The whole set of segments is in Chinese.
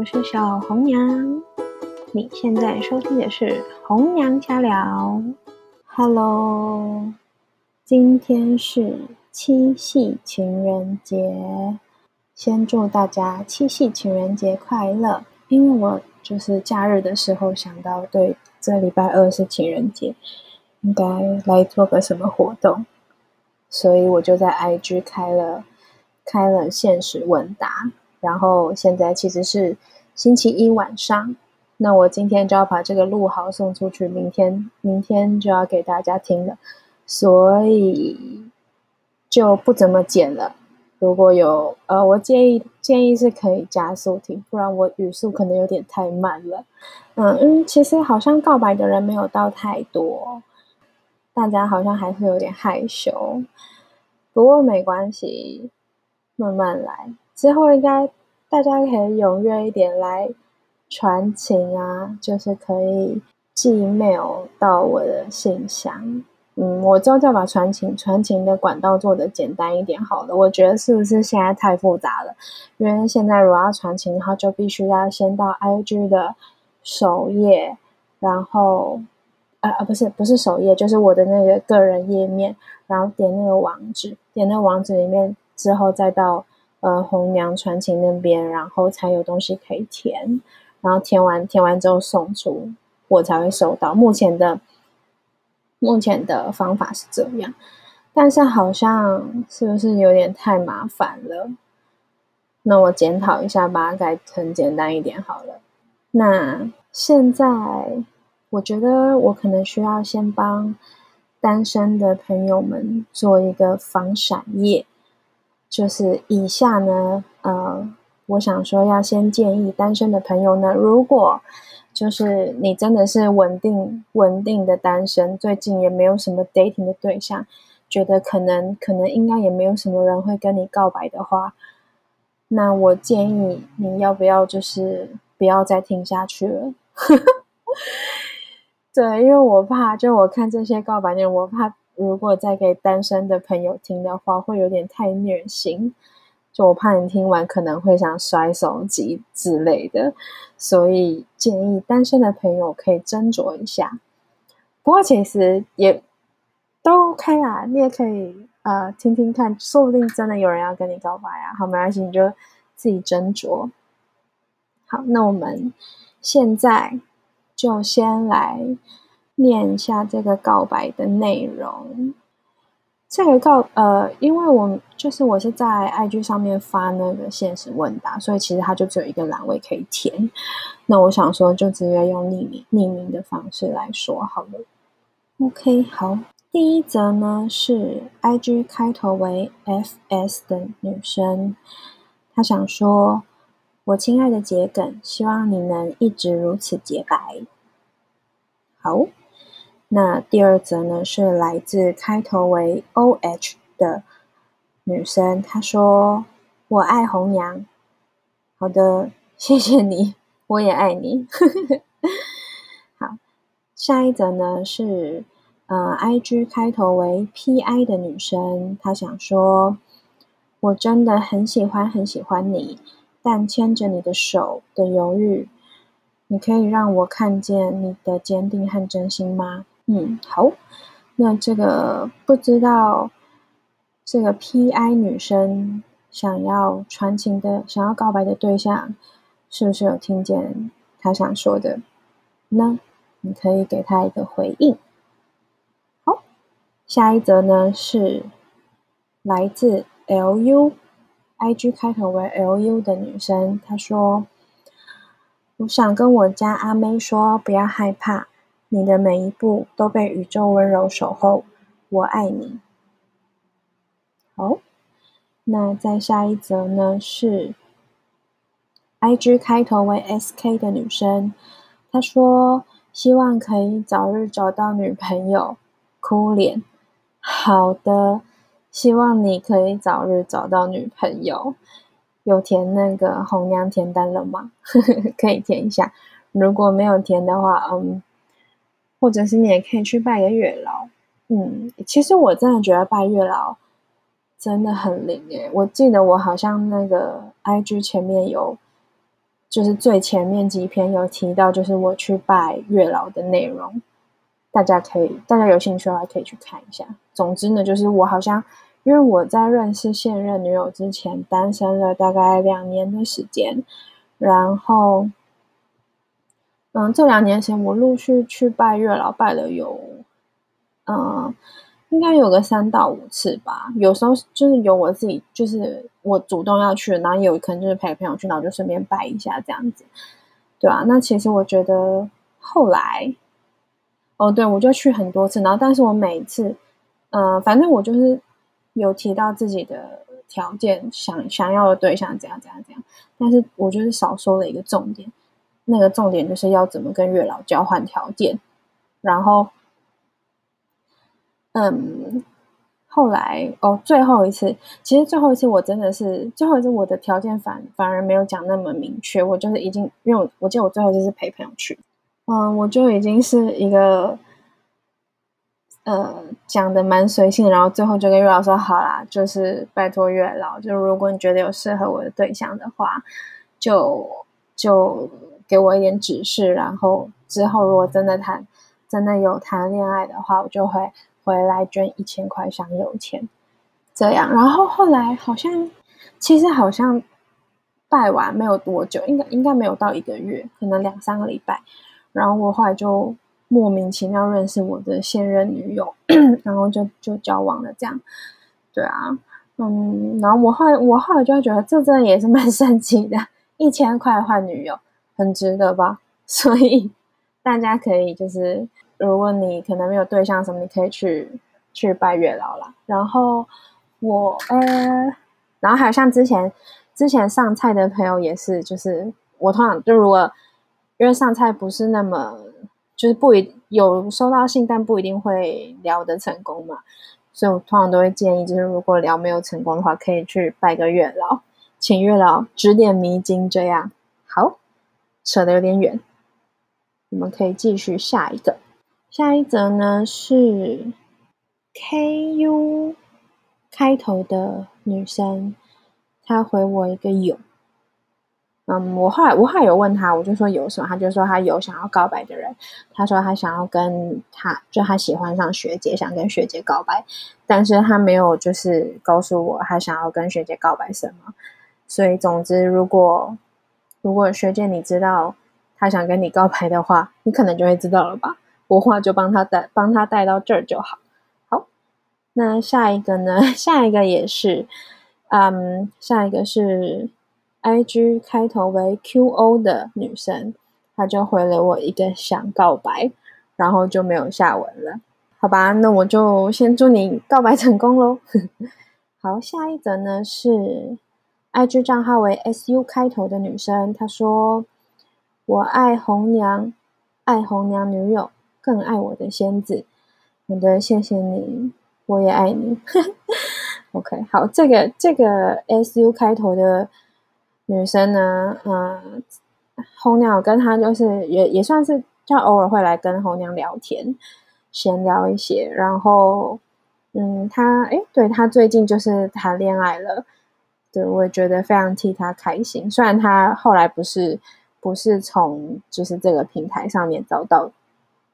我是小红娘。你现在收听的是红娘家聊。Hello，今天是七夕情人节，先祝大家七夕情人节快乐。因为我就是假日的时候想到，对，这礼拜二是情人节，应该来做个什么活动，所以我就在 IG 开了开了现实问答。然后现在其实是星期一晚上，那我今天就要把这个录好送出去，明天明天就要给大家听了，所以就不怎么剪了。如果有呃，我建议建议是可以加速听，不然我语速可能有点太慢了。嗯嗯，其实好像告白的人没有到太多，大家好像还是有点害羞，不过没关系，慢慢来。之后应该大家可以踊跃一点来传情啊，就是可以寄 mail 到我的信箱。嗯，我之后再把传情传情的管道做的简单一点好了。我觉得是不是现在太复杂了？因为现在如果要传情的话，就必须要先到 IG 的首页，然后啊啊不是不是首页，就是我的那个个人页面，然后点那个网址，点那个网址里面之后再到。呃，红娘传情那边，然后才有东西可以填，然后填完填完之后送出，我才会收到。目前的目前的方法是这样，但是好像是不是有点太麻烦了？那我检讨一下，把它改成简单一点好了。那现在我觉得我可能需要先帮单身的朋友们做一个防闪页。就是以下呢，呃，我想说要先建议单身的朋友呢，如果就是你真的是稳定稳定的单身，最近也没有什么 dating 的对象，觉得可能可能应该也没有什么人会跟你告白的话，那我建议你要不要就是不要再听下去了。对，因为我怕，就我看这些告白的人，我怕。如果再给单身的朋友听的话，会有点太虐心，就我怕你听完可能会想摔手机之类的，所以建议单身的朋友可以斟酌一下。不过其实也都 OK 啦，你也可以呃听听看，说不定真的有人要跟你告白啊。好，没关系，你就自己斟酌。好，那我们现在就先来。念一下这个告白的内容。这个告呃，因为我就是我是在 IG 上面发那个现实问答，所以其实它就只有一个栏位可以填。那我想说，就直接用匿名匿名的方式来说好了。OK，好，第一则呢是 IG 开头为 FS 的女生，她想说：“我亲爱的桔梗，希望你能一直如此洁白。”好。那第二则呢，是来自开头为 O H 的女生，她说：“我爱红娘。”好的，谢谢你，我也爱你。好，下一则呢是呃 I G 开头为 P I 的女生，她想说：“我真的很喜欢很喜欢你，但牵着你的手的犹豫，你可以让我看见你的坚定和真心吗？”嗯，好，那这个不知道这个 P I 女生想要传情的、想要告白的对象，是不是有听见她想说的呢？你可以给她一个回应。好，下一则呢是来自 L U I G 开头为 L U 的女生，她说：“我想跟我家阿妹说，不要害怕。”你的每一步都被宇宙温柔守候，我爱你。好，那再下一则呢？是 I G 开头为 S K 的女生，她说希望可以早日找到女朋友。哭脸，好的，希望你可以早日找到女朋友。有填那个红娘填单了吗？可以填一下。如果没有填的话，嗯。或者是你也可以去拜个月老，嗯，其实我真的觉得拜月老真的很灵诶。我记得我好像那个 I G 前面有就是最前面几篇有提到，就是我去拜月老的内容，大家可以，大家有兴趣的话可以去看一下。总之呢，就是我好像因为我在认识现任女友之前，单身了大概两年的时间，然后，嗯，这两年前我陆续去拜月老，拜了有，嗯。应该有个三到五次吧，有时候就是有我自己，就是我主动要去，然后有可能就是陪朋友去，然后就顺便拜一下这样子，对啊，那其实我觉得后来，哦，对我就去很多次，然后但是我每一次，嗯，反正我就是有提到自己的条件，想想要的对象怎样怎样怎样，但是我就是少说了一个重点，那个重点就是要怎么跟月老交换条件，然后。嗯，后来哦，最后一次，其实最后一次我真的是最后一次，我的条件反反而没有讲那么明确，我就是已经，因为我我记得我最后就是陪朋友去，嗯，我就已经是一个，呃，讲的蛮随性，然后最后就跟月老说好啦，就是拜托月老，就如果你觉得有适合我的对象的话，就就给我一点指示，然后之后如果真的谈真的有谈恋爱的话，我就会。回来捐一千块香油钱，这样，然后后来好像，其实好像拜完没有多久，应该应该没有到一个月，可能两三个礼拜，然后我后来就莫名其妙认识我的现任女友，然后就就交往了，这样，对啊，嗯，然后我后来我后来就觉得这真的也是蛮神奇的，一千块换女友，很值得吧？所以大家可以就是。如果你可能没有对象什么，你可以去去拜月老啦。然后我呃，然后还有像之前之前上菜的朋友也是，就是我通常就如果因为上菜不是那么就是不一有收到信，但不一定会聊得成功嘛，所以我通常都会建议，就是如果聊没有成功的话，可以去拜个月老，请月老指点迷津。这样好，扯得有点远，我们可以继续下一个。下一则呢是 K U 开头的女生，她回我一个有。嗯，我后来我后来有问他，我就说有什么，他就说他有想要告白的人。他说他想要跟他，就他喜欢上学姐，想跟学姐告白，但是他没有就是告诉我他想要跟学姐告白什么。所以总之，如果如果学姐你知道他想跟你告白的话，你可能就会知道了吧。我话就帮他带，帮他带到这儿就好。好，那下一个呢？下一个也是，嗯，下一个是 I G 开头为 Q O 的女生，她就回了我一个想告白，然后就没有下文了。好吧，那我就先祝你告白成功喽。好，下一则呢是 I G 账号为 S U 开头的女生，她说：“我爱红娘，爱红娘女友。”更爱我的仙子，好的，谢谢你，我也爱你。OK，好，这个这个 SU 开头的女生呢，嗯，红娘跟她就是也也算是，就偶尔会来跟红娘聊天，闲聊一些。然后，嗯，她哎，对她最近就是谈恋爱了，对我也觉得非常替他开心。虽然他后来不是不是从就是这个平台上面找到。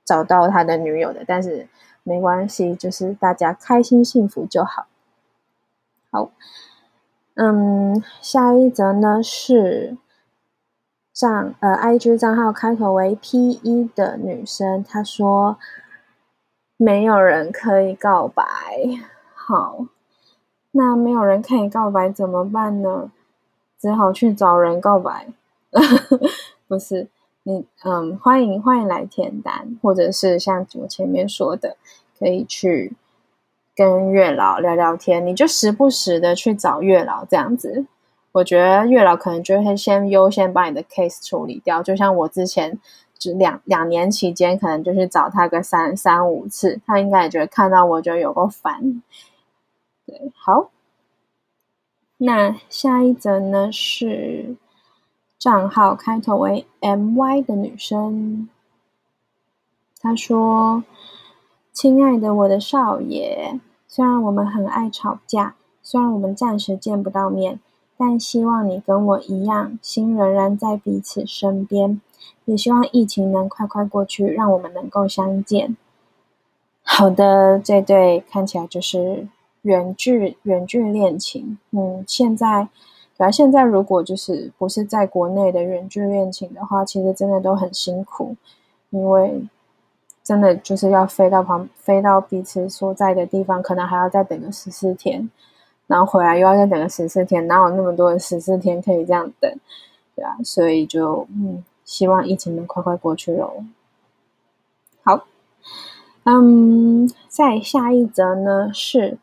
找到他的女友的，但是没关系，就是大家开心幸福就好。好，嗯，下一则呢是账呃，IG 账号开头为 P 一的女生，她说没有人可以告白。好，那没有人看你告白怎么办呢？只好去找人告白，不是。你嗯，欢迎欢迎来填单，或者是像我前面说的，可以去跟月老聊聊天。你就时不时的去找月老这样子，我觉得月老可能就会先优先把你的 case 处理掉。就像我之前就两两年期间，可能就去找他个三三五次，他应该也觉得看到我就有够烦。对，好，那下一则呢是。账号开头为 my 的女生，她说：“亲爱的我的少爷，虽然我们很爱吵架，虽然我们暂时见不到面，但希望你跟我一样，心仍然在彼此身边。也希望疫情能快快过去，让我们能够相见。好的，这对看起来就是远距远距恋情。嗯，现在，对啊，现在如果就是不是在国内的远距恋情的话，其实真的都很辛苦，因为真的就是要飞到旁，飞到彼此所在的地方，可能还要再等个十四天，然后回来又要再等个十四天，哪有那么多的十四天可以这样等？对啊，所以就嗯。希望疫情能快快过去喽。好，嗯，在下一则呢是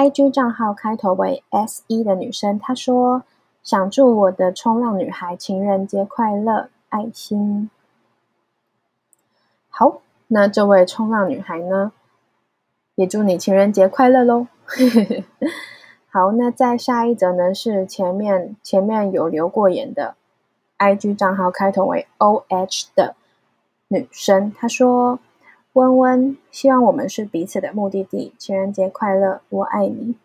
IG 账号开头为 S 一的女生，她说想祝我的冲浪女孩情人节快乐，爱心。好，那这位冲浪女孩呢，也祝你情人节快乐喽。好，那在下一则呢是前面前面有留过言的。IG 账号开头为 OH 的女生，她说：“温温，希望我们是彼此的目的地。情人节快乐，我爱你。”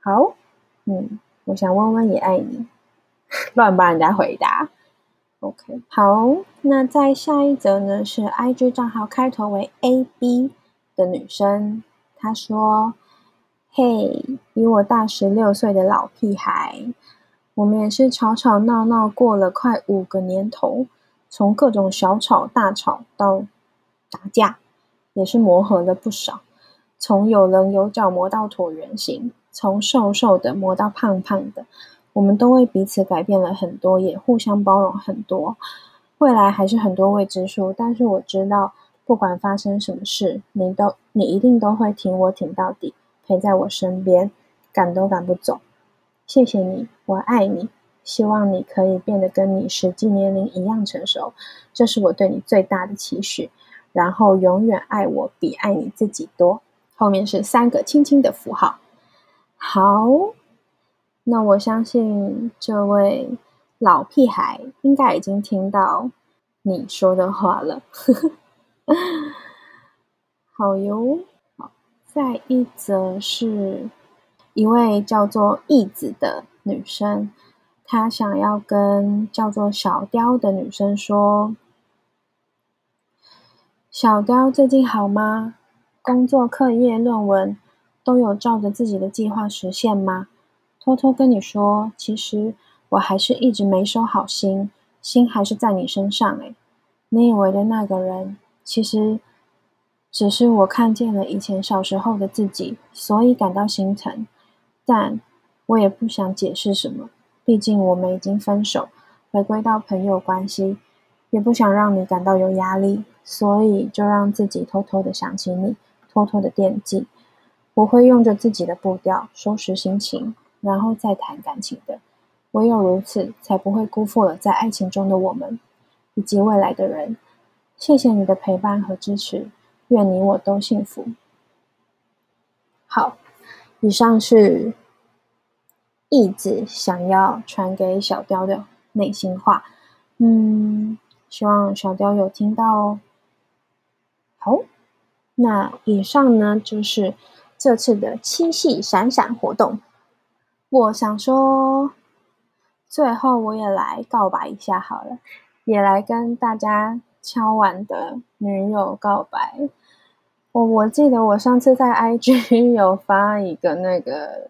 好，嗯，我想温温也爱你。乱帮人家回答。OK，好，那在下一则呢？是 IG 账号开头为 AB 的女生，她说：“嘿，比我大十六岁的老屁孩。”我们也是吵吵闹闹过了快五个年头，从各种小吵大吵到打架，也是磨合了不少。从有棱有角磨到椭圆形，从瘦瘦的磨到胖胖的，我们都为彼此改变了很多，也互相包容很多。未来还是很多未知数，但是我知道，不管发生什么事，你都你一定都会挺我挺到底，陪在我身边，赶都赶不走。谢谢你，我爱你。希望你可以变得跟你实际年龄一样成熟，这是我对你最大的期许。然后永远爱我比爱你自己多。后面是三个轻轻的符号。好，那我相信这位老屁孩应该已经听到你说的话了。好哟，好，再一则是。一位叫做义子的女生，她想要跟叫做小雕的女生说：“小雕最近好吗？工作、课业、论文都有照着自己的计划实现吗？偷偷跟你说，其实我还是一直没收好心，心还是在你身上。诶，你以为的那个人，其实只是我看见了以前小时候的自己，所以感到心疼。”但我也不想解释什么，毕竟我们已经分手，回归到朋友关系，也不想让你感到有压力，所以就让自己偷偷的想起你，偷偷的惦记。我会用着自己的步调收拾心情，然后再谈感情的。唯有如此，才不会辜负了在爱情中的我们，以及未来的人。谢谢你的陪伴和支持，愿你我都幸福。好。以上是义子想要传给小雕的内心话，嗯，希望小雕有听到哦。好，那以上呢就是这次的七夕闪闪活动。我想说，最后我也来告白一下好了，也来跟大家敲碗的女友告白。我我记得我上次在 IG 有发一个那个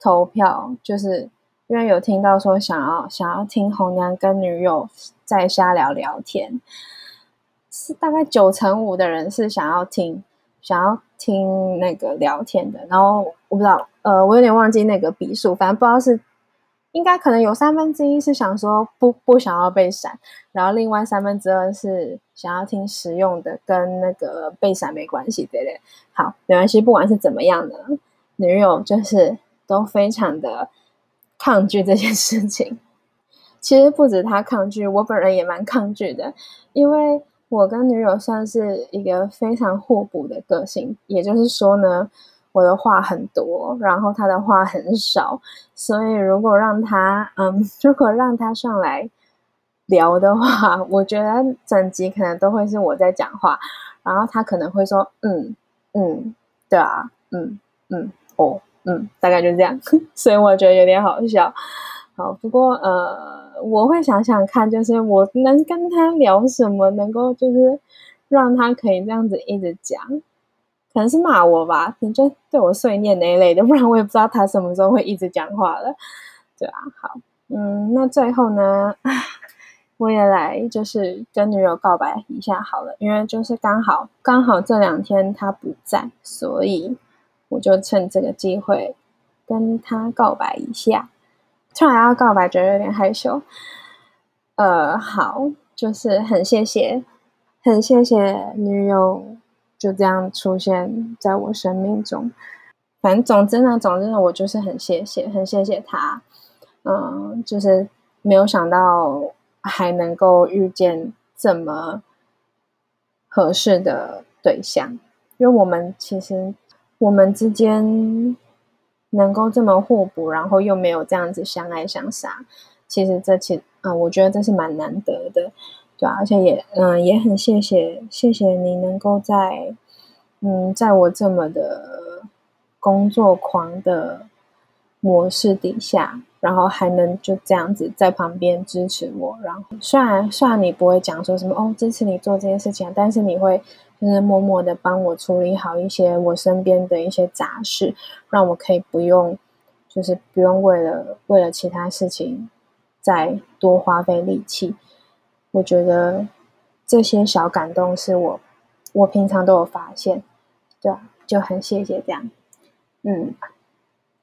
投票，就是因为有听到说想要想要听红娘跟女友在瞎聊聊天，大概九成五的人是想要听想要听那个聊天的，然后我不知道，呃，我有点忘记那个笔数，反正不知道是。应该可能有三分之一是想说不不想要被闪，然后另外三分之二是想要听实用的，跟那个被闪没关系对不对？好，没关系，不管是怎么样的，女友就是都非常的抗拒这件事情。其实不止他抗拒，我本人也蛮抗拒的，因为我跟女友算是一个非常互补的个性，也就是说呢。我的话很多，然后他的话很少，所以如果让他，嗯，如果让他上来聊的话，我觉得整集可能都会是我在讲话，然后他可能会说，嗯嗯，对啊，嗯嗯哦嗯，大概就这样，所以我觉得有点好笑。好，不过呃，我会想想看，就是我能跟他聊什么，能够就是让他可以这样子一直讲，可能是骂我吧，你就对我碎念那一类的，不然我也不知道他什么时候会一直讲话了。对啊，好，嗯，那最后呢，我也来就是跟女友告白一下好了，因为就是刚好刚好这两天他不在，所以我就趁这个机会跟他告白一下。突然要告白，觉得有点害羞。呃，好，就是很谢谢，很谢谢女友就这样出现在我生命中。反正总之呢，总之呢，我就是很谢谢，很谢谢他。嗯，就是没有想到还能够遇见这么合适的对象，因为我们其实我们之间。能够这么互补，然后又没有这样子相爱相杀，其实这其嗯，我觉得这是蛮难得的，对啊，而且也嗯，也很谢谢谢谢你能够在嗯，在我这么的工作狂的模式底下，然后还能就这样子在旁边支持我。然后虽然虽然你不会讲说什么哦支持你做这件事情，但是你会。就是默默的帮我处理好一些我身边的一些杂事，让我可以不用，就是不用为了为了其他事情再多花费力气。我觉得这些小感动是我我平常都有发现，对，就很谢谢这样。嗯，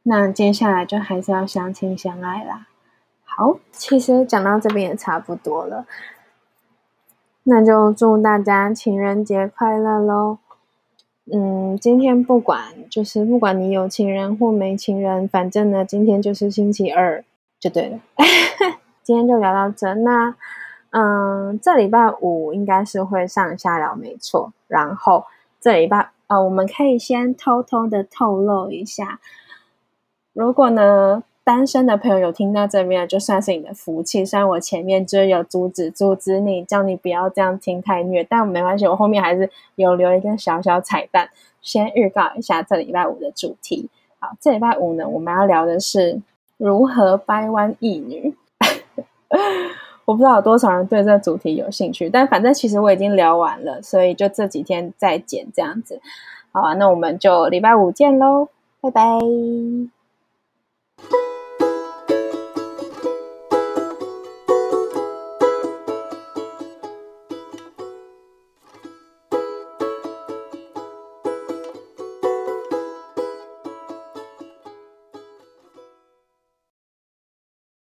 那接下来就还是要相亲相爱啦。好，其实讲到这边也差不多了。那就祝大家情人节快乐喽！嗯，今天不管就是不管你有情人或没情人，反正呢，今天就是星期二就对了。今天就聊到这。那嗯，这礼拜五应该是会上下聊，没错。然后这礼拜呃，我们可以先偷偷的透露一下，如果呢。单身的朋友有听到这边，就算是你的福气。虽然我前面就有阻止阻止你，叫你不要这样听太虐，但没关系，我后面还是有留一个小小彩蛋，先预告一下这礼拜五的主题。好，这礼拜五呢，我们要聊的是如何掰弯一女。我不知道有多少人对这个主题有兴趣，但反正其实我已经聊完了，所以就这几天再剪这样子。好啊，那我们就礼拜五见喽，拜拜。